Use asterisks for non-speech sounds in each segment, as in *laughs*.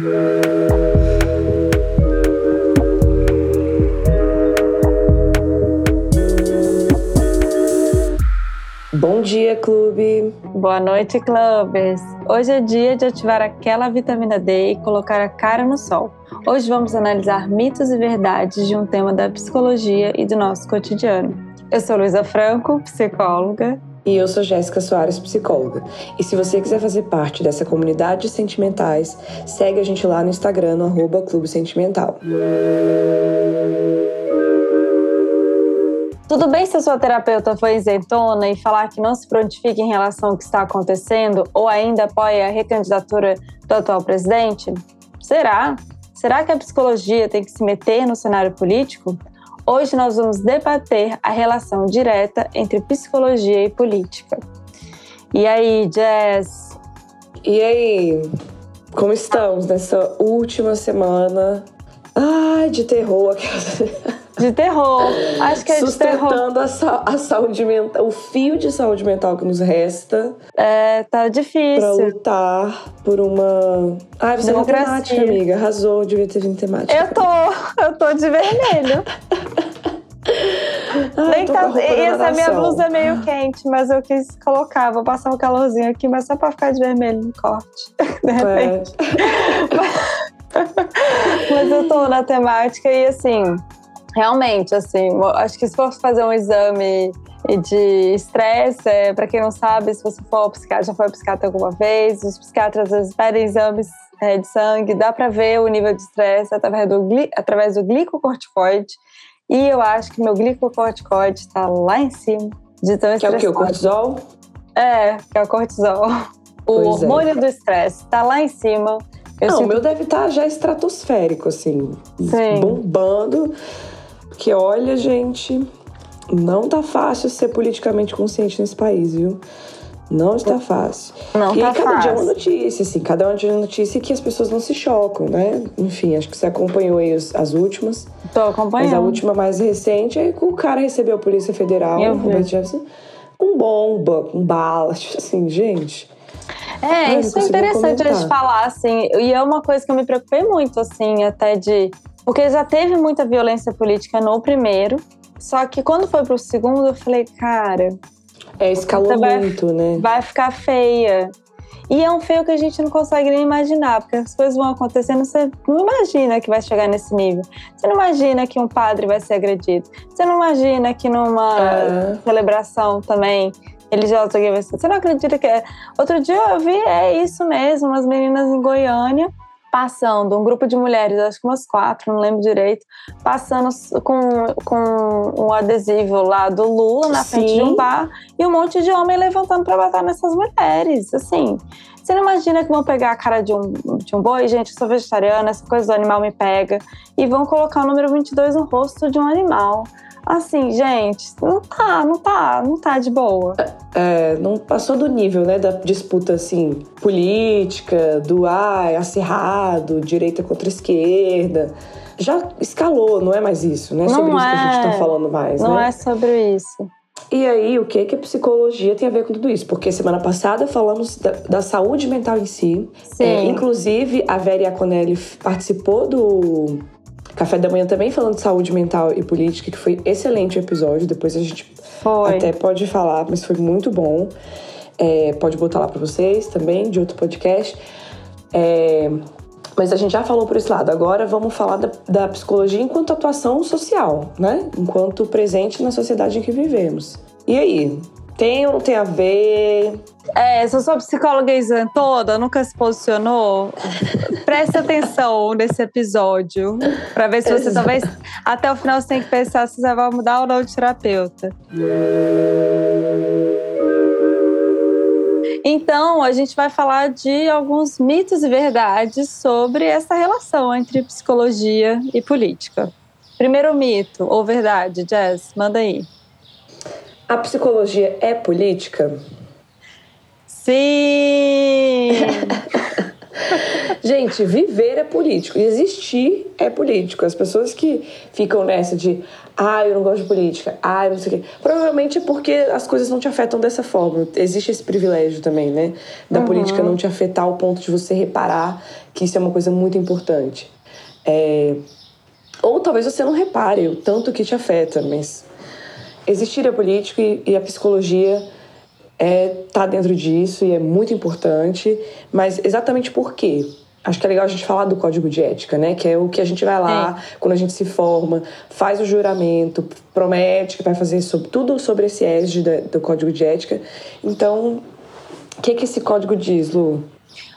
Bom dia, clube! Boa noite, clubes! Hoje é dia de ativar aquela vitamina D e colocar a cara no sol. Hoje vamos analisar mitos e verdades de um tema da psicologia e do nosso cotidiano. Eu sou Luísa Franco, psicóloga. E eu sou Jéssica Soares, psicóloga. E se você quiser fazer parte dessa comunidade de sentimentais, segue a gente lá no Instagram, no arroba Clube Sentimental. Tudo bem se a sua terapeuta foi isentona e falar que não se prontifique em relação ao que está acontecendo ou ainda apoia a recandidatura do atual presidente? Será? Será que a psicologia tem que se meter no cenário político? Hoje nós vamos debater a relação direta entre psicologia e política. E aí, Jess? E aí? Como estamos nessa última semana? Ai, de terror. De terror. Acho que é de terror. Sustentando a, a, saúde mental, o fio de saúde mental que nos resta. É, tá difícil. Pra lutar por uma. Ai, você Democracia. é temática, amiga. Arrasou, devia ter vindo temática. Eu tô, eu tô de vermelho. *laughs* Ai, Nem tá, e essa minha blusa é meio quente, mas eu quis colocar. Vou passar um calorzinho aqui, mas só pra ficar de vermelho no corte. *laughs* De repente. É. *laughs* mas eu tô na temática e assim realmente, assim, acho que se for fazer um exame de estresse, é, para quem não sabe, se você for psiquiatra, já foi psiquiatra alguma vez, os psiquiatras às vezes pedem exames é, de sangue, dá para ver o nível de estresse através do, através do glicocorticoide. E eu acho que meu glicocorticoide está lá em cima de tão Que é o que? O cortisol? É, que é o cortisol. O pois é. hormônio é. do estresse está lá em cima. Eu não, sinto... o meu deve estar tá já estratosférico, assim, Sim. bombando. Porque olha, gente, não tá fácil ser politicamente consciente nesse país, viu? Não está fácil. Não e tá cada fácil. dia é uma notícia, assim, cada dia é uma notícia que as pessoas não se chocam, né? Enfim, acho que você acompanhou aí as, as últimas. Tô acompanhando. Mas a última mais recente é que o cara recebeu a Polícia Federal, Roberto Jefferson, com bomba, com bala, *laughs* tipo assim, gente. É, isso é interessante a gente falar, assim, e é uma coisa que eu me preocupei muito, assim, até de porque já teve muita violência política no primeiro, só que quando foi pro segundo, eu falei, cara. É, escalou muito, vai, né? Vai ficar feia. E é um feio que a gente não consegue nem imaginar, porque as coisas vão acontecendo, você não imagina que vai chegar nesse nível. Você não imagina que um padre vai ser agredido. Você não imagina que numa é. celebração também religiosa vai ser. Você não acredita que é. Outro dia eu vi, é isso mesmo, umas meninas em Goiânia passando, um grupo de mulheres, acho que umas quatro, não lembro direito, passando com, com um adesivo lá do Lula na Sim. frente de um bar e um monte de homem levantando para bater nessas mulheres. Assim, você não imagina que vão pegar a cara de um, de um boi? Gente, eu sou vegetariana, essa coisa do animal me pega. E vão colocar o número 22 no rosto de um animal. Assim, gente, não tá, não tá, não tá de boa. É, não passou do nível, né, da disputa, assim, política, do ai, acirrado, direita contra esquerda. Já escalou, não é mais isso, não é sobre não isso é, que a gente tá é. falando mais, não né? Não é sobre isso. E aí, o que, que a psicologia tem a ver com tudo isso? Porque semana passada falamos da, da saúde mental em si. Sim. É, inclusive, a Vera Iaconelli participou do Café da Manhã também falando de saúde mental e política, que foi excelente o episódio. Depois a gente foi. até pode falar, mas foi muito bom. É, pode botar lá para vocês também, de outro podcast. É, mas a gente já falou por esse lado. Agora vamos falar da, da, psicologia enquanto atuação social, né? Enquanto presente na sociedade em que vivemos. E aí? Tem ou não tem a ver? É, se eu sou psicóloga toda, nunca se posicionou, *laughs* preste atenção nesse episódio. para ver se você talvez até o final você tem que pensar se você vai mudar ou não de terapeuta. Então, a gente vai falar de alguns mitos e verdades sobre essa relação entre psicologia e política. Primeiro mito ou verdade, Jess, manda aí. A psicologia é política? Sim! *laughs* *laughs* Gente, viver é político. Existir é político. As pessoas que ficam nessa de ah, eu não gosto de política, ah, eu não sei o quê. Provavelmente é porque as coisas não te afetam dessa forma. Existe esse privilégio também, né? Da uhum. política não te afetar ao ponto de você reparar que isso é uma coisa muito importante. É... Ou talvez você não repare o tanto que te afeta, mas existir é político e, e a psicologia é tá dentro disso e é muito importante, mas exatamente por quê? Acho que é legal a gente falar do código de ética, né? Que é o que a gente vai lá, é. quando a gente se forma, faz o juramento, promete que vai fazer sobre, tudo sobre esse égide do código de ética. Então, o que, que esse código diz, Lu?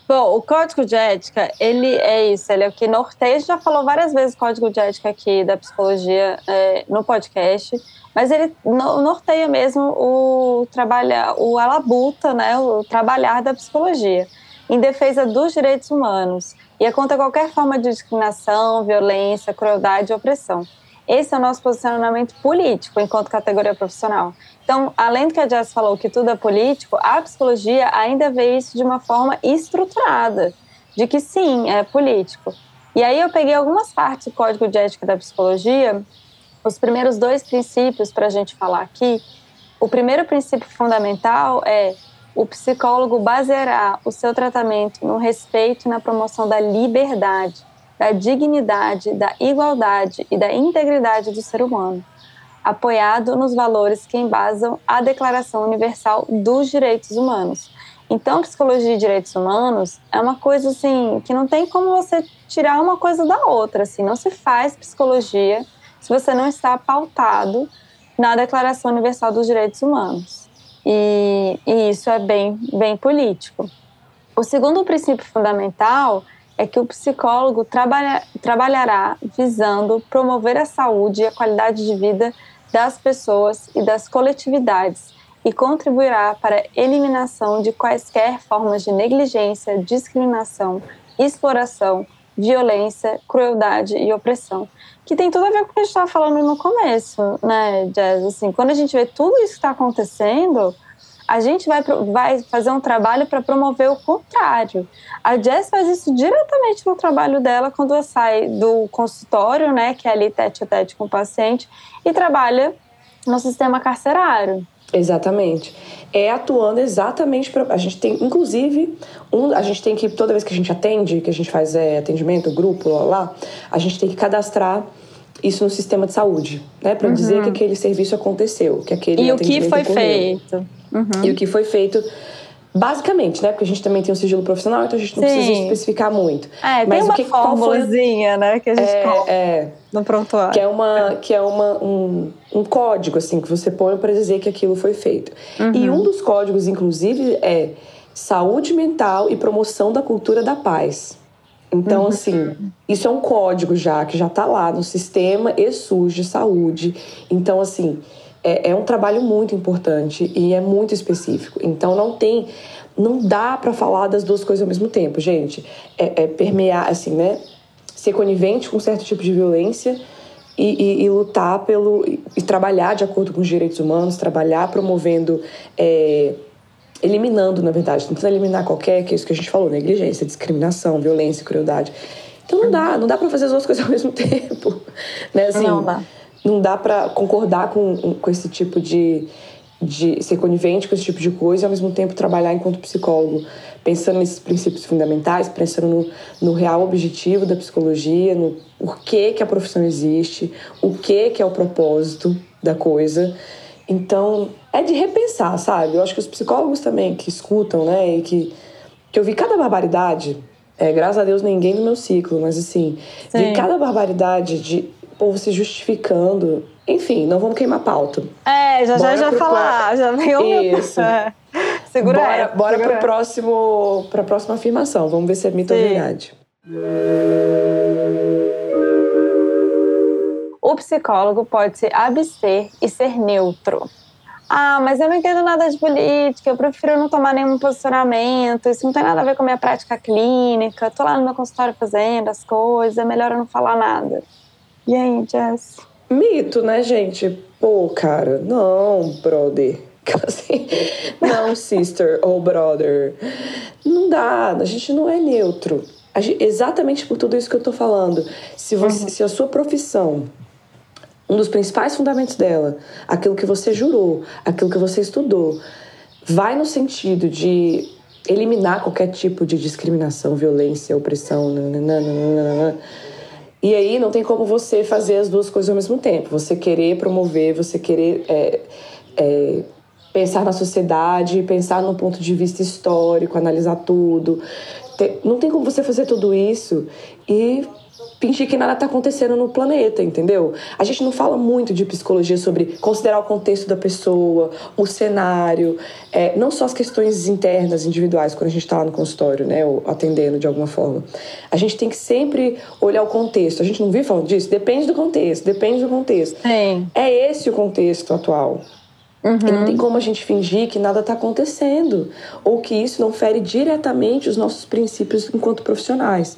Bom, o código de ética, ele é isso, ele é o que norteia, a gente já falou várias vezes código de ética aqui da psicologia é, no podcast, mas ele norteia mesmo o trabalhar, o alabuta, né, o trabalhar da psicologia em defesa dos direitos humanos e é contra qualquer forma de discriminação, violência, crueldade e opressão. Esse é o nosso posicionamento político enquanto categoria profissional. Então, além do que a Jess falou, que tudo é político, a psicologia ainda vê isso de uma forma estruturada, de que sim, é político. E aí eu peguei algumas partes do Código de Ética da Psicologia os primeiros dois princípios para a gente falar aqui. O primeiro princípio fundamental é o psicólogo baseará o seu tratamento no respeito e na promoção da liberdade, da dignidade, da igualdade e da integridade do ser humano, apoiado nos valores que embasam a Declaração Universal dos Direitos Humanos. Então, psicologia e direitos humanos é uma coisa assim que não tem como você tirar uma coisa da outra, assim, não se faz psicologia se você não está pautado na Declaração Universal dos Direitos Humanos. E, e isso é bem, bem político. O segundo princípio fundamental é que o psicólogo trabalha, trabalhará visando promover a saúde e a qualidade de vida das pessoas e das coletividades e contribuirá para a eliminação de quaisquer formas de negligência, discriminação, exploração, violência, crueldade e opressão que tem tudo a ver com o que a gente estava falando no começo, né, Jazz? Assim, quando a gente vê tudo isso que está acontecendo, a gente vai, vai fazer um trabalho para promover o contrário. A Jess faz isso diretamente no trabalho dela quando ela sai do consultório, né, que é ali tete a tete com o paciente, e trabalha no sistema carcerário. Exatamente. É atuando exatamente para. A gente tem, inclusive, um, a gente tem que, toda vez que a gente atende, que a gente faz é, atendimento, grupo, lá, lá, a gente tem que cadastrar isso no sistema de saúde, né? Para uhum. dizer que aquele serviço aconteceu, que aquele E o que foi ocorreu. feito. Uhum. E o que foi feito Basicamente, né? Porque a gente também tem um sigilo profissional, então a gente não Sim. precisa especificar muito. É, Mas tem uma o que, formulazinha, né? Que a gente é, coloca é, no prontuário. Que é, uma, que é uma, um, um código, assim, que você põe para dizer que aquilo foi feito. Uhum. E um dos códigos, inclusive, é saúde mental e promoção da cultura da paz. Então, uhum. assim, isso é um código já, que já está lá no sistema ESUS de saúde. Então, assim, é, é um trabalho muito importante e é muito específico. Então não tem, não dá para falar das duas coisas ao mesmo tempo, gente. É, é, permear, assim, né? Ser conivente com certo tipo de violência e, e, e, lutar pelo e trabalhar de acordo com os direitos humanos, trabalhar promovendo, é, eliminando, na verdade, tentando eliminar qualquer que é isso que a gente falou, negligência, discriminação, violência, crueldade. Então não dá, não dá para fazer as duas coisas ao mesmo *laughs* tempo, né? Assim, não dá não dá para concordar com, com esse tipo de, de ser conivente com esse tipo de coisa e ao mesmo tempo trabalhar enquanto psicólogo, pensando nesses princípios fundamentais, pensando no, no real objetivo da psicologia, no porquê que a profissão existe, o que que é o propósito da coisa. Então, é de repensar, sabe? Eu acho que os psicólogos também que escutam, né, e que, que eu vi cada barbaridade, é, graças a Deus ninguém no meu ciclo, mas assim, Sim. vi cada barbaridade de povo se justificando. Enfim, não vamos queimar pauta. É, já bora já *laughs* já falar, já veio Isso. *laughs* É. Segura bora, aí, bora pro próximo, pra próxima afirmação. Vamos ver se é mito Sim. ou verdade. O psicólogo pode se abster e ser neutro. Ah, mas eu não entendo nada de política, eu prefiro não tomar nenhum posicionamento, isso não tem nada a ver com a minha prática clínica, tô lá no meu consultório fazendo as coisas, é melhor eu não falar nada. E aí, Jess? Mito, né, gente? Pô, cara, não, brother. *laughs* Assim, não, sister ou brother. Não dá, a gente não é neutro. exatamente por tudo isso que eu tô falando. Se, você, uhum. se a sua profissão um dos principais fundamentos dela, aquilo que você jurou, aquilo que você estudou, vai no sentido de eliminar qualquer tipo de discriminação, violência, opressão, nananana, e aí não tem como você fazer as duas coisas ao mesmo tempo. Você querer promover, você querer é, é, pensar na sociedade, pensar no ponto de vista histórico, analisar tudo. Não tem como você fazer tudo isso e fingir que nada está acontecendo no planeta, entendeu? A gente não fala muito de psicologia sobre considerar o contexto da pessoa, o cenário, é, não só as questões internas, individuais, quando a gente está lá no consultório, né, ou atendendo de alguma forma. A gente tem que sempre olhar o contexto. A gente não vive falando disso? Depende do contexto, depende do contexto. Sim. É esse o contexto atual. Uhum. E não tem como a gente fingir que nada está acontecendo ou que isso não fere diretamente os nossos princípios enquanto profissionais.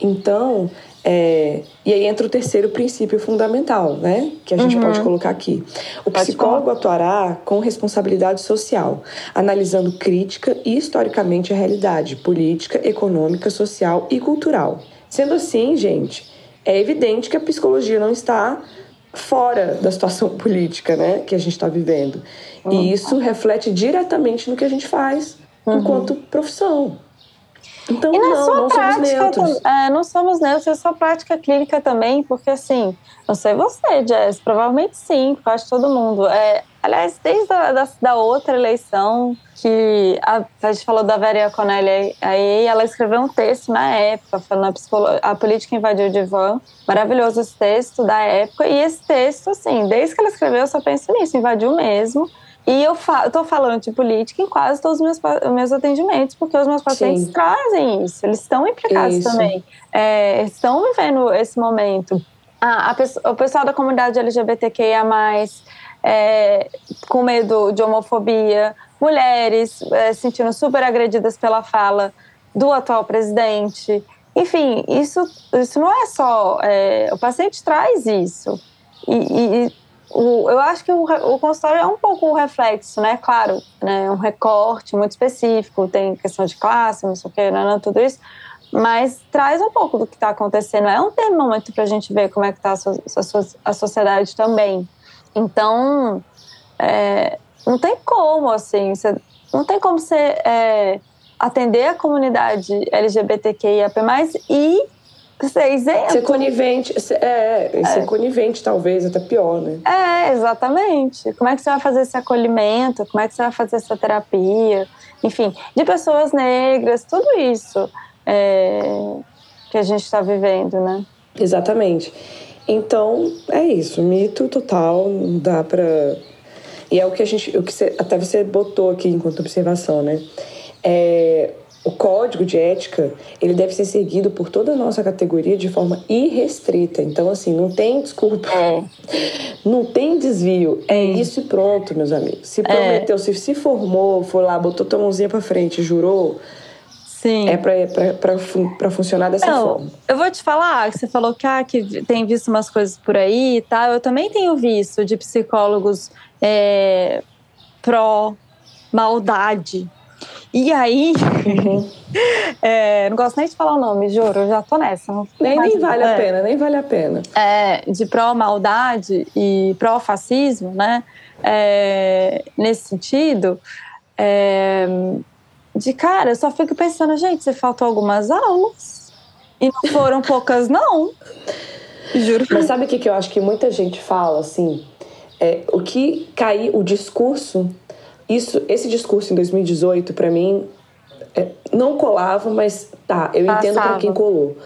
Então, é, e aí entra o terceiro princípio fundamental, né? Que a gente uhum. pode colocar aqui. O psicólogo atuará com responsabilidade social, analisando crítica e historicamente a realidade política, econômica, social e cultural. Sendo assim, gente, é evidente que a psicologia não está fora da situação *laughs* política, né? Que a gente está vivendo. Uhum. E isso reflete diretamente no que a gente faz uhum. enquanto profissão. Então, e na não, sua não prática, somos é, não somos neutros, é sua prática clínica também, porque assim, não sei você, Jess, provavelmente sim, quase todo mundo. É, aliás, desde a da, da outra eleição, que a, a gente falou da Vera Conelli, aí ela escreveu um texto na época, falando a, a política invadiu o divã. Maravilhoso esse texto da época. E esse texto, assim, desde que ela escreveu, eu só penso nisso, invadiu mesmo. E eu estou falando de política em quase todos os meus, meus atendimentos, porque os meus pacientes Sim. trazem isso, eles estão implicados isso. também, é, estão vivendo esse momento. A, a, o pessoal da comunidade LGBTQIA, é, com medo de homofobia, mulheres é, sentindo super agredidas pela fala do atual presidente. Enfim, isso, isso não é só. É, o paciente traz isso. E, e o, eu acho que o, o consultório é um pouco um reflexo, né? Claro, né? um recorte muito específico, tem questão de classe, não sei o que, não, não, tudo isso, mas traz um pouco do que está acontecendo. É um termômetro para a gente ver como é que está a, a, sociedade também. Então, é, não tem como, assim, não tem como você é, atender a comunidade LGBTQIAP+, e ser isento. Ser conivente, é, é, ser conivente talvez, até pior, né? É, exatamente. Como é que você vai fazer esse acolhimento? Como é que você vai fazer essa terapia? Enfim, de pessoas negras, tudo isso é, que a gente está vivendo, né? Exatamente. Então, é isso. Mito total, não dá pra... E é o que a gente... O que você, até você botou aqui enquanto observação, né? É, o código de ética, ele deve ser seguido por toda a nossa categoria de forma irrestrita. Então, assim, não tem desculpa. É. *laughs* Não tem desvio. É isso e pronto, meus amigos. Se é. prometeu, é. se se formou, foi lá, botou tua mãozinha pra frente, jurou... Sim. É para funcionar dessa não, forma. Eu vou te falar, que você falou que, ah, que tem visto umas coisas por aí e tal. Eu também tenho visto de psicólogos é, pró-maldade, e aí, uhum. *laughs* é, não gosto nem de falar o nome, juro, eu já tô nessa. Nem, nem vale é, a pena, nem vale a pena. É, de pró-maldade e pró-fascismo, né? É, nesse sentido, é, de cara, eu só fico pensando, gente, você faltou algumas aulas e não foram poucas, não. *laughs* Juro. Mas sabe o que, que eu acho que muita gente fala, assim? É, o que cair, o discurso isso, esse discurso em 2018, para mim, é, não colava, mas tá, eu Passava. entendo para quem colou.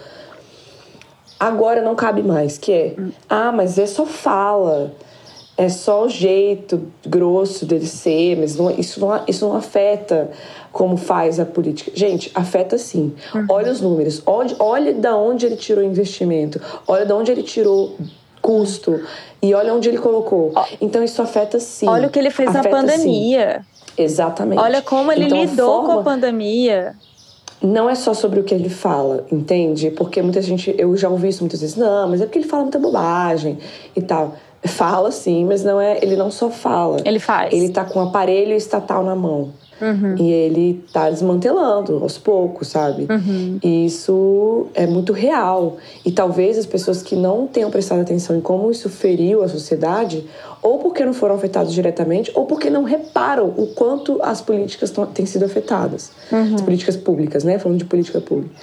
Agora não cabe mais, que é, hum. ah, mas é só fala, é só o jeito grosso dele ser, mas não, isso, não, isso não afeta como faz a política. Gente, afeta sim. Uhum. Olha os números, olha, olha da onde ele tirou investimento, olha da onde ele tirou custo. E olha onde ele colocou. Então isso afeta sim. Olha o que ele fez afeta, na pandemia. Sim. Exatamente. Olha como ele então, lidou a forma... com a pandemia. Não é só sobre o que ele fala, entende? Porque muita gente, eu já ouvi isso muitas vezes, não, mas é porque ele fala muita bobagem e tal. Fala sim, mas não é, ele não só fala. Ele faz. Ele tá com um aparelho estatal na mão. Uhum. E ele tá desmantelando aos poucos, sabe? Uhum. E isso é muito real. E talvez as pessoas que não tenham prestado atenção em como isso feriu a sociedade, ou porque não foram afetados diretamente, ou porque não reparam o quanto as políticas têm sido afetadas. Uhum. As políticas públicas, né? Falando de política pública.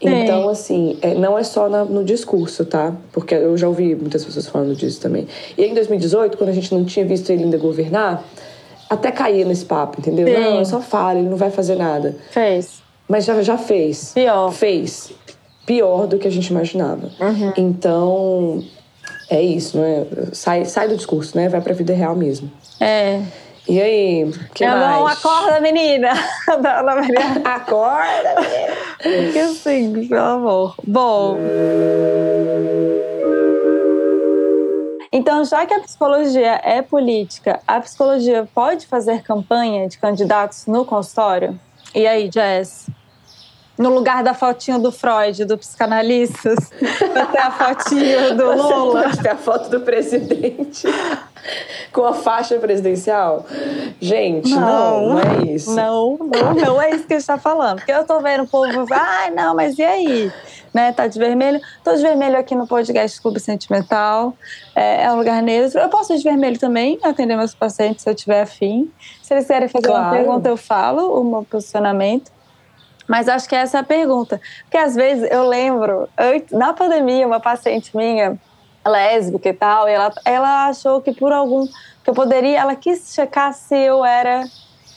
Então, assim, é, não é só no discurso, tá? Porque eu já ouvi muitas pessoas falando disso também. E em 2018, quando a gente não tinha visto ele ainda governar, até caía nesse papo, entendeu? Sim. Não, só fala, ele não vai fazer nada. Fez. Mas já, já fez. Pior. Fez. Pior do que a gente imaginava. Uhum. Então, é isso, né? Sai, sai do discurso, né? Vai pra vida real mesmo. É. E aí, que Meu mais? irmão, acorda, menina! *laughs* *laughs* Acorda, menina. Porque assim, pelo amor. Bom. Então, já que a psicologia é política, a psicologia pode fazer campanha de candidatos no consultório? E aí, Jess? No lugar da fotinha do Freud, do psicanalistas, vai ter a fotinha do *laughs* Lula. Pode ter a foto do presidente *laughs* com a faixa presidencial. Gente, não, não, é isso. Não, não, não é isso que a gente tá falando. Porque eu tô vendo o povo, ai, não, mas e aí? Né, tá de vermelho. Tô de vermelho aqui no podcast Clube Sentimental. É, é um lugar neutro. Eu posso ir de vermelho também, atender meus pacientes se eu tiver afim. Se eles querem fazer uma Claro. pergunta, eu falo o meu posicionamento. Mas acho que essa é a pergunta. Porque às vezes eu lembro, eu- na pandemia, uma paciente minha, lésbica e tal, e ela, ela achou que por algum. que eu poderia. Ela quis checar se eu era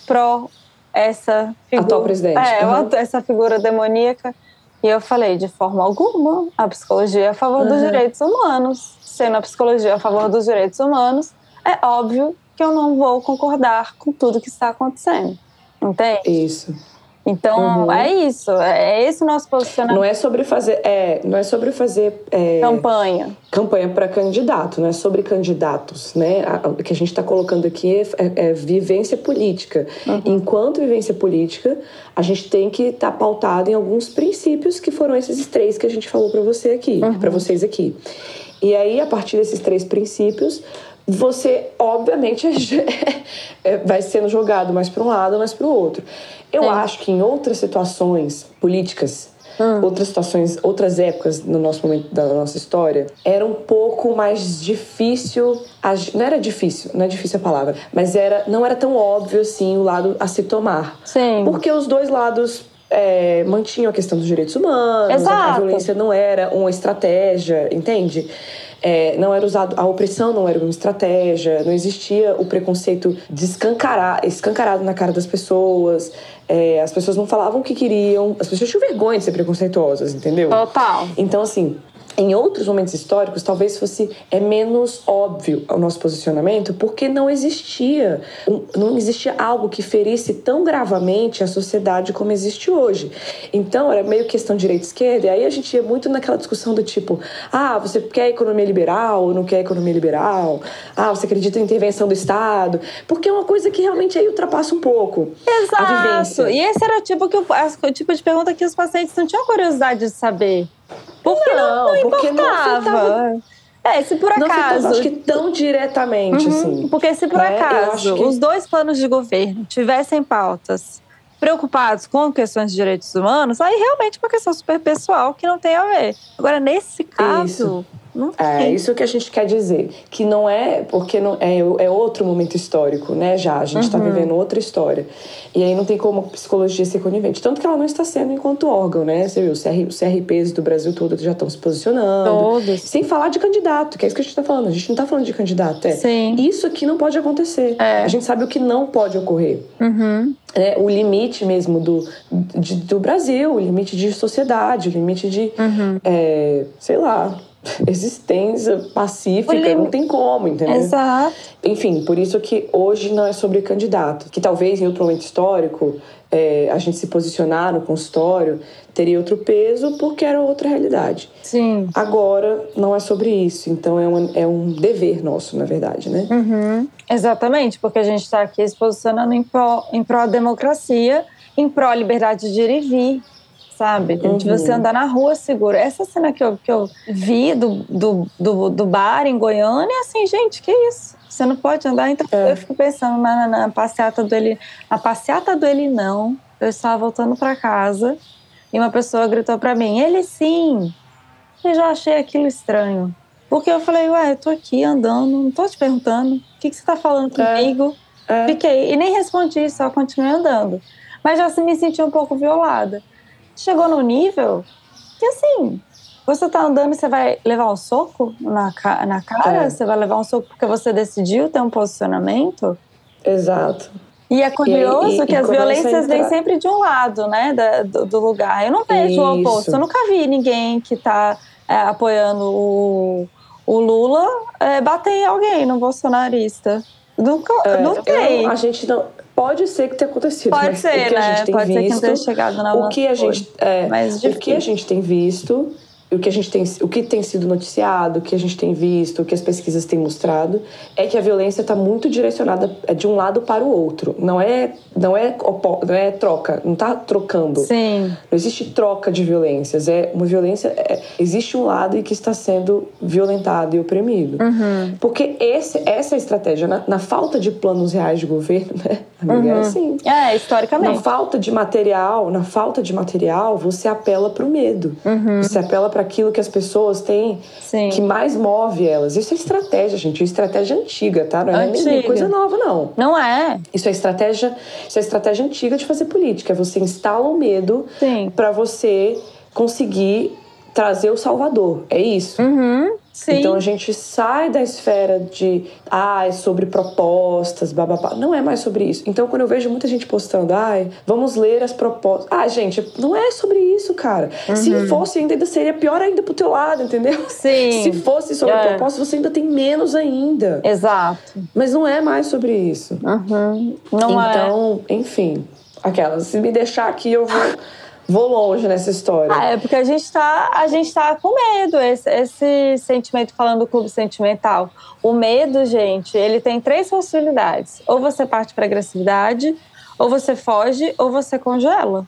pró essa figura. Atual presidente. É, Uhum. essa figura demoníaca. E eu falei, de forma alguma, a psicologia é a favor dos Uhum. direitos humanos. Sendo a psicologia a favor dos direitos humanos, é óbvio que eu não vou concordar com tudo que está acontecendo. Entende? Isso. Então, Uhum. é isso. É esse o nosso posicionamento. Não é sobre fazer, é, não é sobre fazer é, Campanha. campanha para candidato, não é sobre candidatos, né? A- O que a gente está colocando aqui é, é- é vivência política. Enquanto vivência política, a gente tem que estar pautado em alguns princípios que foram esses três que a gente falou para você aqui, para vocês aqui. E aí, a partir desses três princípios, você, obviamente, *laughs* é, vai sendo jogado mais para um lado, mais para o outro. Eu Sim. acho que em outras situações políticas, outras situações, outras épocas no nosso momento da nossa história, era um pouco mais difícil. Não era difícil, não é difícil a palavra, mas era, não era tão óbvio assim o lado a se tomar. Sim. Porque os dois lados é, mantinham a questão dos direitos humanos, a- a Exato. violência não era uma estratégia, entende? É, não era usado, a opressão não era uma estratégia, não existia o preconceito descancarar, escancarado na cara das pessoas, é, as pessoas não falavam o que queriam, as pessoas tinham vergonha de ser preconceituosas, entendeu? Total. Então, assim, em outros momentos históricos, talvez fosse é menos óbvio o nosso posicionamento, porque não existia, não existia algo que ferisse tão gravamente a sociedade como existe hoje. Então, era meio questão direita e esquerda, e aí a gente ia muito naquela discussão do tipo: ah, você quer economia liberal ou não quer economia liberal? Ah, você acredita em intervenção do Estado? Porque é uma coisa que realmente aí ultrapassa um pouco. Exato. E esse era o tipo, que, as- o tipo de pergunta que os pacientes não tinham curiosidade de saber. Porque não, Não, não porque não importava. é, se por Não acaso. acho que tão diretamente, Uhum, assim. Porque se por né? Acaso que- os dois planos de governo tivessem pautas preocupados com questões de direitos humanos, aí realmente é uma questão super pessoal que não tem a ver. Agora, nesse caso, Isso. Não É tem. isso que a gente quer dizer. Que não é porque não é, é outro momento histórico, né? Já. A gente está Uhum. vivendo outra história. E aí não tem como a psicologia ser conivente. Tanto que ela não está sendo enquanto órgão, né? Você viu, os CR, os CRPs do Brasil todo já estão se posicionando. Todos. Sem falar de candidato, que é isso que a gente está falando. A gente não está falando de candidato. É. Sim. Isso aqui não pode acontecer. É. A gente sabe o que não pode ocorrer. Uhum. É, o limite mesmo do, de- do Brasil, o limite de sociedade, o limite de, Uhum. é, sei lá, existência pacífica, lim- não tem como, entendeu? Exato. Enfim, por isso que hoje não é sobre candidato. Que talvez em outro momento histórico é, a gente se posicionar no consultório teria outro peso porque era outra realidade. Sim. Agora não é sobre isso, então é um, é um dever nosso, na verdade, né? Uhum. Exatamente, porque a gente está aqui se posicionando em pró, em pró democracia, em pró liberdade de ir e vir, sabe? Uhum. De você andar na rua seguro. Essa cena que eu, que eu vi do, do, do, do bar em Goiânia, assim, gente, que isso? Você não pode andar. Então é. eu fico pensando na, na, passeata do ele, na passeata do ele não. Eu estava voltando para casa e uma pessoa gritou para mim: "Ele sim". Eu já achei aquilo estranho. Porque eu falei, ué, eu tô aqui andando, não tô te perguntando. O que, que você tá falando é. comigo? É. Fiquei. E nem respondi, só continuei andando. Mas já me senti um pouco violada. Chegou no nível que, assim, você tá andando e você vai levar um soco na, na cara? É. Você vai levar um soco porque você decidiu ter um posicionamento? Exato. E é curioso e, e, que e as violências vêm sempre de um lado, né, da, do, do, lugar. Eu não vejo Isso. o oposto. Eu nunca vi ninguém que está é, apoiando o, o Lula é, bater em alguém no bolsonarista. Nunca, é, não tem. A gente não. Pode ser que tenha acontecido. Pode ser, né? Pode visto, ser que não tenha chegado na o que a gente é, O que a gente tem visto o que a gente tem, o que tem sido noticiado, o que a gente tem visto, o que as pesquisas têm mostrado, é que a violência está muito direcionada é de um lado para o outro. Não é, não é, não é troca, não está trocando. Sim. Não existe troca de violências. É uma violência. É, existe um lado e que está sendo violentado e oprimido. Uhum. Porque esse, essa é a estratégia. Na, na, falta de planos reais de governo, *laughs* né? Amiga, é uhum. é assim. É, historicamente. Na falta de material, na falta de material, você apela para o medo. Uhum. Você apela para aquilo que as pessoas têm Sim. que mais move elas. Isso é estratégia, gente. É estratégia antiga, tá? Não é antiga. nem coisa nova, não. Não é. Isso é estratégia, isso é estratégia antiga de fazer política. Você instala o medo para você conseguir trazer o salvador. É isso. Uhum. Sim. Então a gente sai da esfera de ah, é sobre propostas, bababá. Não é mais sobre isso. Então quando eu vejo muita gente postando, ai, vamos ler as propostas. Ah, gente, não é sobre isso, cara. Uhum. Se fosse ainda seria pior ainda pro teu lado, entendeu? Sim. Se fosse sobre é. propostas, você ainda tem menos ainda. Exato. Mas não é mais sobre isso. Uhum. Não então, é. Então, enfim, aquelas, se me deixar aqui eu vou vou longe nessa história. Ah, é porque a gente tá, a gente tá com medo, esse, esse sentimento, falando do clube sentimental. O medo, gente, ele tem três possibilidades. Ou você parte para agressividade, ou você foge, ou você congela.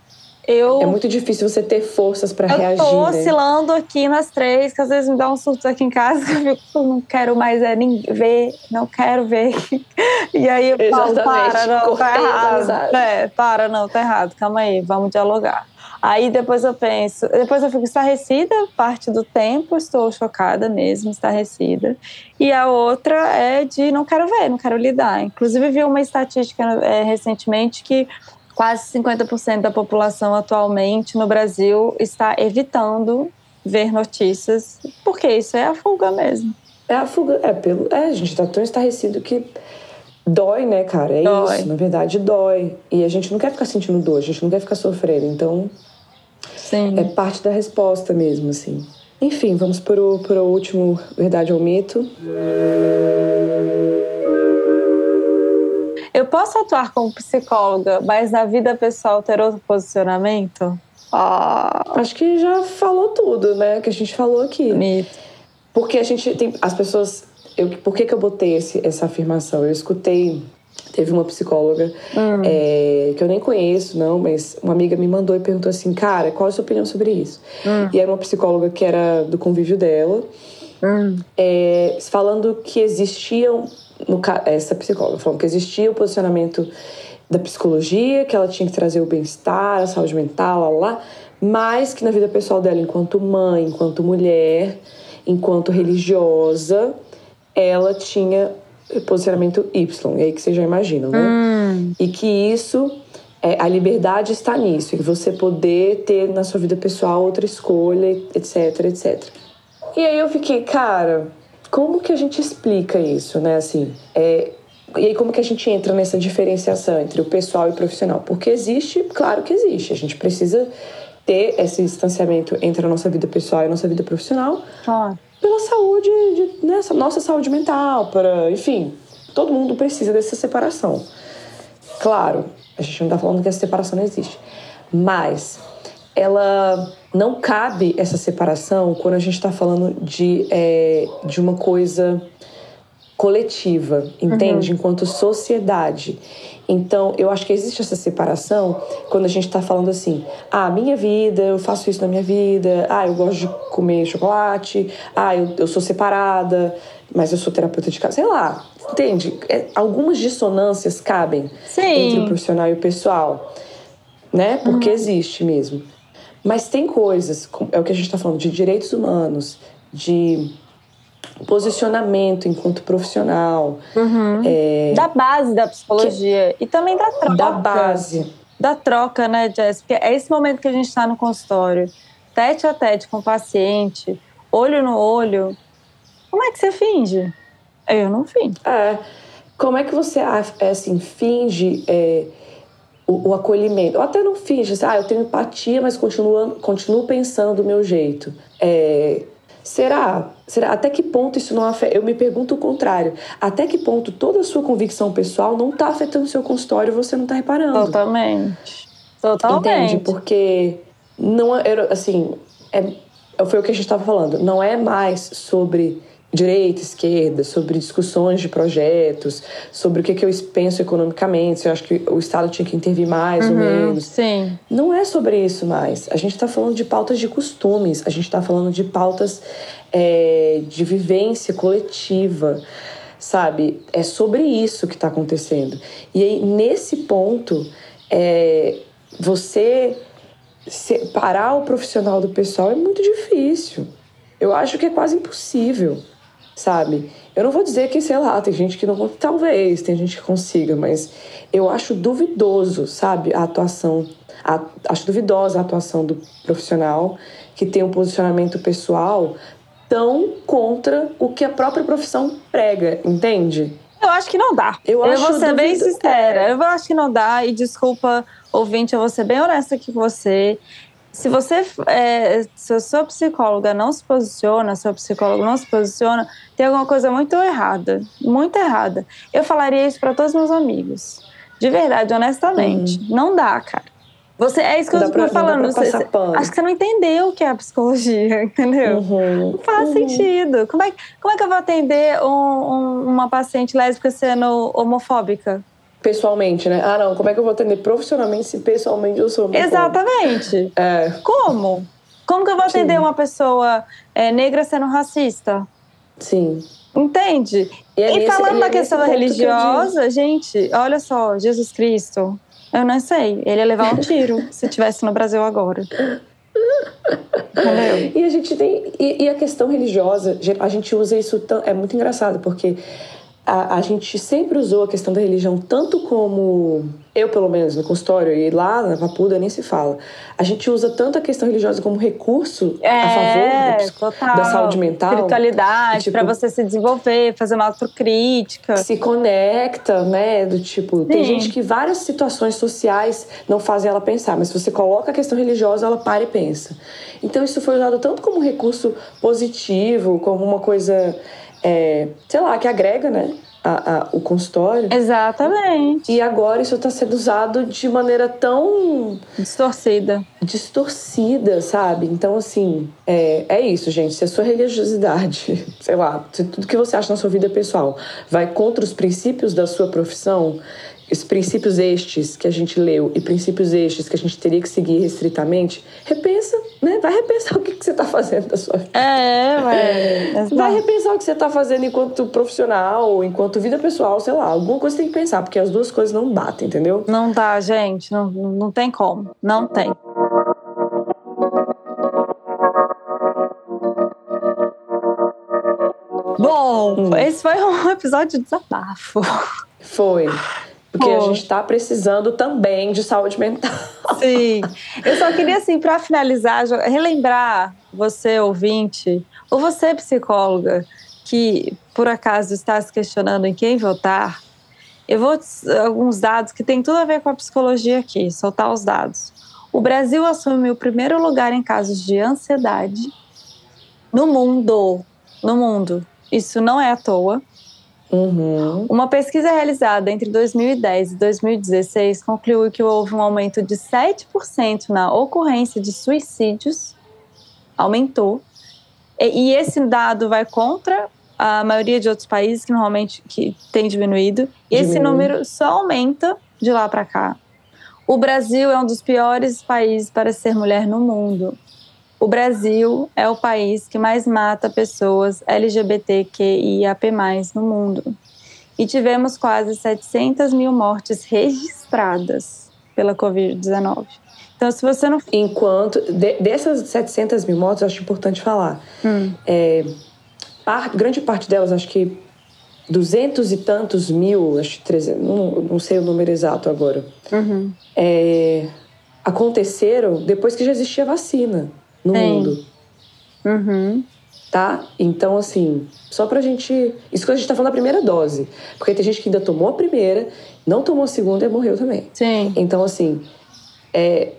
Eu, é muito difícil você ter forças para reagir. Eu tô né? oscilando né? aqui nas três, que às vezes me dá um surto aqui em casa, que *laughs* eu fico, não quero mais é, nem ver, não quero ver. *laughs* E aí eu falo, para, não, tá errado. É, para, não, tá errado, calma aí, vamos dialogar. Aí depois eu penso, depois eu fico estarrecida, parte do tempo estou chocada mesmo, estarrecida. E a outra é de não quero ver, não quero lidar. Inclusive vi uma estatística é, recentemente que quase 50% da população atualmente no Brasil está evitando ver notícias, porque isso é a fuga mesmo. É a fuga, é pelo, é, a gente tá tão estarrecido que dói, né, cara? É dói. isso, na verdade dói. E a gente não quer ficar sentindo dor, a gente não quer ficar sofrendo, então Sim. É parte da resposta mesmo, assim. Enfim, vamos para o, para o último Verdade ou Mito. Eu posso atuar como psicóloga, mas na vida pessoal ter outro posicionamento? Ah. Acho que já falou tudo, né? Que a gente falou aqui. Mito. Porque a gente tem. As pessoas. Eu, por que, que eu botei esse, essa afirmação? Eu escutei Teve uma psicóloga hum. é, que eu nem conheço, não, mas uma amiga me mandou e perguntou assim: Cara, qual é a sua opinião sobre isso? Hum. E era uma psicóloga que era do convívio dela, hum. é, falando que existiam. No, essa psicóloga falando que existia o posicionamento da psicologia, que ela tinha que trazer o bem-estar, a saúde mental, lá, lá, mas que na vida pessoal dela, enquanto mãe, enquanto mulher, enquanto religiosa, ela tinha posicionamento Y, é aí que vocês já imaginam, né? Hum. E que isso, é, a liberdade está nisso, em você poder ter na sua vida pessoal outra escolha, etc, etc. E aí eu fiquei, cara, como que a gente explica isso, né? Assim, é, e aí como que a gente entra nessa diferenciação entre o pessoal e o profissional? Porque existe, claro que existe, a gente precisa ter esse distanciamento entre a nossa vida pessoal e a nossa vida profissional. Ah pela saúde, de, né, nossa saúde mental, para, enfim, todo mundo precisa dessa separação. Claro, a gente não está falando que essa separação não existe, mas ela não cabe essa separação quando a gente está falando de, é, de uma coisa coletiva, entende? Uhum. Enquanto sociedade. Então, eu acho que existe essa separação quando a gente está falando assim: ah, minha vida, eu faço isso na minha vida, ah, eu gosto de comer chocolate, ah, eu, eu sou separada, mas eu sou terapeuta de casa, sei lá, entende? É, algumas dissonâncias cabem Sim. entre o profissional e o pessoal, né? Porque uhum. existe mesmo. Mas tem coisas, é o que a gente está falando, de direitos humanos, de posicionamento enquanto profissional. Uhum. É, da base da psicologia que, e também da troca. Da base. Da troca, né, Jéssica? É esse momento que a gente está no consultório, tete a tete com o paciente, olho no olho. Como é que você finge? Eu não finge. É. Como é que você, é, assim, finge é, o, o, acolhimento? Ou até não finge, assim, ah, eu tenho empatia, mas continuo, continuo pensando do meu jeito. É, Será? Será? Até que ponto isso não afeta? Eu me pergunto o contrário. Até que ponto toda a sua convicção pessoal não está afetando o seu consultório e você não está reparando? Totalmente. Totalmente. Entende? Porque não é, assim, é, foi o que a gente estava falando. Não é mais sobre direita, esquerda, sobre discussões de projetos, sobre o que, que eu penso economicamente, se eu acho que o Estado tinha que intervir mais uhum, ou menos. Sim. Não é sobre isso mais. A gente está falando de pautas de costumes, a gente está falando de pautas é, de vivência coletiva, sabe? É sobre isso que está acontecendo. E aí, nesse ponto, é, você separar o profissional do pessoal é muito difícil. Eu acho que é quase impossível sabe? Eu não vou dizer que, sei lá, tem gente que não. Talvez, tem gente que consiga, mas eu acho duvidoso, sabe? A atuação. A, acho duvidosa a atuação do profissional que tem um posicionamento pessoal tão contra o que a própria profissão prega, entende? Eu acho que não dá. Eu, eu vou ser duvido... bem sincera. Eu acho que não dá. E desculpa, ouvinte, eu vou ser bem honesta com você se você, é, se a sua psicóloga não se posiciona, seu psicólogo não se posiciona, tem alguma coisa muito errada, muito errada. Eu falaria isso para todos meus amigos, de verdade, honestamente. Uhum. Não dá, cara. Você, é isso que eu estou falando. Você, acho que você não entendeu o que é a psicologia, *laughs* entendeu? Uhum. Não faz uhum. sentido. Como é, como é que eu vou atender um, um, uma paciente lésbica sendo homofóbica? Pessoalmente, né? Ah, não, como é que eu vou atender profissionalmente se pessoalmente eu sou Exatamente. É. Como? Como que eu vou atender Sim. uma pessoa é, negra sendo racista? Sim. Entende? E, é e falando da é questão religiosa, que gente, olha só, Jesus Cristo, eu não sei, ele ia levar um tiro *laughs* se tivesse no Brasil agora. Entendeu? E a gente tem. E, e, a questão religiosa, a gente usa isso. Tão, é muito engraçado, porque a, a, gente sempre usou a questão da religião tanto como eu pelo menos no consultório e lá na Papuda nem se fala. A gente usa tanto a questão religiosa como recurso é, a favor da, da, saúde mental. Espiritualidade tipo, para você se desenvolver fazer uma autocrítica. se conecta né do tipo Sim. tem gente que várias situações sociais não fazem ela pensar mas se você coloca a questão religiosa ela para e pensa. Então isso foi usado tanto como recurso positivo como uma coisa é, sei lá, que agrega, né? A, a, o consultório. Exatamente. E agora isso está sendo usado de maneira tão. Distorcida. Distorcida, sabe? Então, assim, é, é isso, gente. Se a sua religiosidade, *laughs* sei lá, se tudo que você acha na sua vida pessoal vai contra os princípios da sua profissão, os princípios estes que a gente leu e princípios estes que a gente teria que seguir restritamente, repensa, né? Vai repensar *laughs* o que, que você está fazendo da sua vida. É, vai. Vai repensar o que você está fazendo enquanto profissional, enquanto vida pessoal, sei lá. Alguma coisa tem que pensar, porque as duas coisas não batem, entendeu? Não dá, gente. Não, não tem como. Não tem. Bom, hum. esse foi um *laughs* episódio de desabafo. Foi. Porque Pô. a gente está precisando também de saúde mental. Sim. Eu só queria, assim, para finalizar, relembrar você, ouvinte, ou você, psicóloga, que por acaso está se questionando em quem votar, eu vou alguns dados que tem tudo a ver com a psicologia aqui, soltar os dados. O Brasil assume o primeiro lugar em casos de ansiedade no mundo. No mundo. Isso não é à toa. Uhum. Uma pesquisa realizada entre 2010 e 2016 concluiu que houve um aumento de 7% na ocorrência de suicídios, aumentou. E, e esse dado vai contra a maioria de outros países que normalmente que tem diminuído. E esse número só aumenta de lá para cá. O Brasil é um dos piores países para ser mulher no mundo. O Brasil é o país que mais mata pessoas LGBTQIAP+, no mundo. E tivemos quase 700 mil mortes registradas pela Covid-19. Então, se você não. Enquanto. De, dessas 700 mil mortes, acho importante falar. Hum. É, par, grande parte delas, acho que duzentos e tantos mil, acho que 300, não, não sei o número exato agora, uhum. é, aconteceram depois que já existia vacina no Sim. mundo. Uhum. Tá? Então, assim, só pra gente. Isso que a gente tá falando da primeira dose. Porque tem gente que ainda tomou a primeira, não tomou a segunda e morreu também. Sim. Então, assim, é,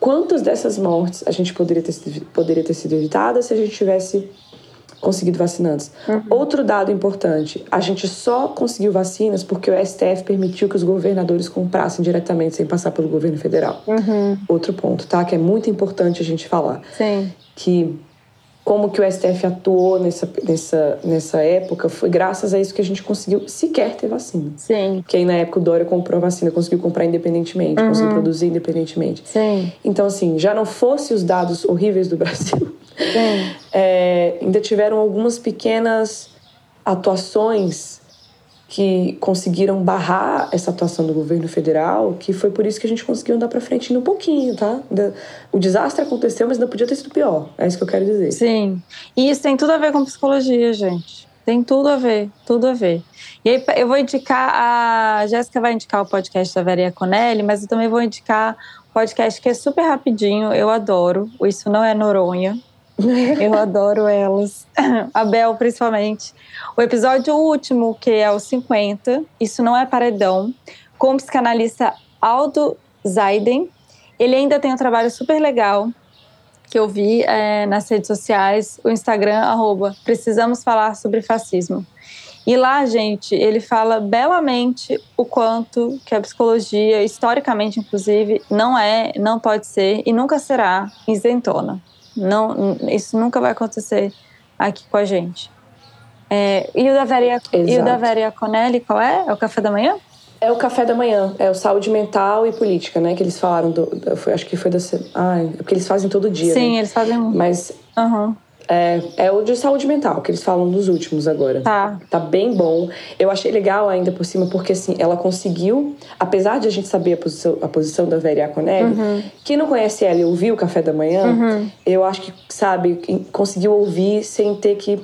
quantas dessas mortes a gente poderia ter, poderia ter sido evitadas se a gente tivesse conseguido vacinantes. Uhum. Outro dado importante: a gente só conseguiu vacinas porque o STF permitiu que os governadores comprassem diretamente sem passar pelo governo federal. Uhum. Outro ponto, tá? Que é muito importante a gente falar. Sim. Que como que o STF atuou nessa, nessa, nessa época, foi graças a isso que a gente conseguiu sequer ter vacina. Sim. Porque aí na época o Dória comprou a vacina, conseguiu comprar independentemente, uhum. conseguiu produzir independentemente. Sim. Então, assim, já não fosse os dados horríveis do *laughs* Brasil, é, ainda tiveram algumas pequenas atuações que conseguiram barrar essa atuação do governo federal, que foi por isso que a gente conseguiu andar para frente um pouquinho, tá? O desastre aconteceu, mas ainda podia ter sido pior. É isso que eu quero dizer. Sim. E isso tem tudo a ver com psicologia, gente. Tem tudo a ver, tudo a ver. E aí eu vou indicar, a Jéssica vai indicar o podcast da Varia Conelli, mas eu também vou indicar um podcast que é super rapidinho, eu adoro. Isso não é Noronha, *laughs* Eu adoro elas. *clears throat* A Bel, principalmente. O episódio último, que é o 50, Isso Não É Paredão, com o psicanalista Aldo Zaiden. Ele ainda tem um trabalho super legal que eu vi é, nas redes sociais, o Instagram, arroba, Precisamos Falar Sobre Fascismo. E lá, gente, ele fala belamente o quanto que a psicologia, historicamente inclusive, não é, não pode ser e nunca será isentona. Não, isso nunca vai acontecer aqui com a gente. É, e o da Vera, e o da Vera Conelli, qual é? É o café da manhã? É o café da manhã, é o saúde mental e política, né? Que eles falaram, do, foi, acho que foi da. É porque eles fazem todo dia. Sim, né? eles fazem. Mas. Uhum. É, é o de saúde mental, que eles falam dos últimos agora. Tá. Tá bem bom. Eu achei legal ainda por cima, porque assim, ela conseguiu, apesar de a gente saber a posição, a posição da Vera Iaconelli, uhum. quem não conhece ela e ouviu o café da manhã, uhum. eu acho que, sabe, conseguiu ouvir sem ter que.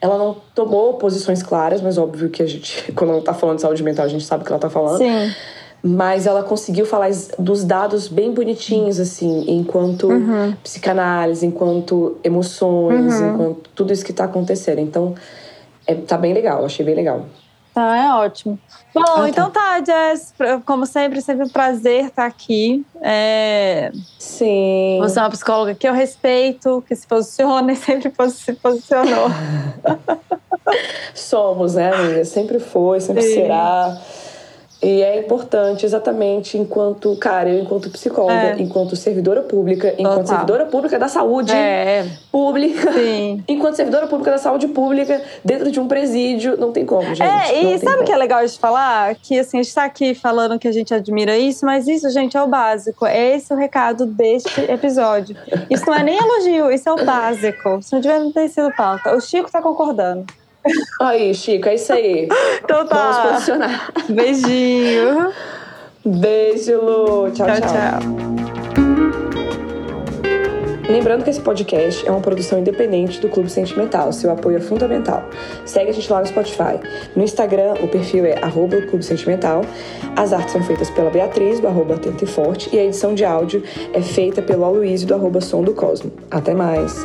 Ela não tomou posições claras, mas óbvio que a gente, *laughs* quando ela tá falando de saúde mental, a gente sabe o que ela tá falando. Sim mas ela conseguiu falar dos dados bem bonitinhos, assim, enquanto uhum. psicanálise, enquanto emoções, uhum. enquanto tudo isso que tá acontecendo. Então, é, tá bem legal, achei bem legal. Tá, é ótimo. Bom, ah, tá. então tá, Jess. Como sempre, sempre um prazer estar aqui. É... Sim. Você é uma psicóloga que eu respeito, que se posiciona *laughs* e sempre se posicionou. *laughs* Somos, né, amiga? Sempre foi, sempre Sim. será. E é importante exatamente enquanto, cara, eu enquanto psicóloga, é. enquanto servidora pública, enquanto Total. servidora pública da saúde é. pública, Sim. *laughs* enquanto servidora pública da saúde pública, dentro de um presídio, não tem como, gente. É, e sabe o que é legal de falar? Que assim, a gente tá aqui falando que a gente admira isso, mas isso, gente, é o básico. É esse o recado deste episódio. Isso não é nem elogio, isso é o básico. Se não tiver, ter sido pauta. O Chico tá concordando. Aí, Chico, é isso aí. Então tá. Vamos posicionar. Beijinho. Beijo, Lu. tchau. tchau. tchau. tchau. Lembrando que esse podcast é uma produção independente do Clube Sentimental, seu apoio é fundamental. Segue a gente lá no Spotify. No Instagram, o perfil é arroba Clube Sentimental. As artes são feitas pela Beatriz, do arroba Atento e Forte, e a edição de áudio é feita pelo Aloysio, do arroba Som do Cosmo. Até mais!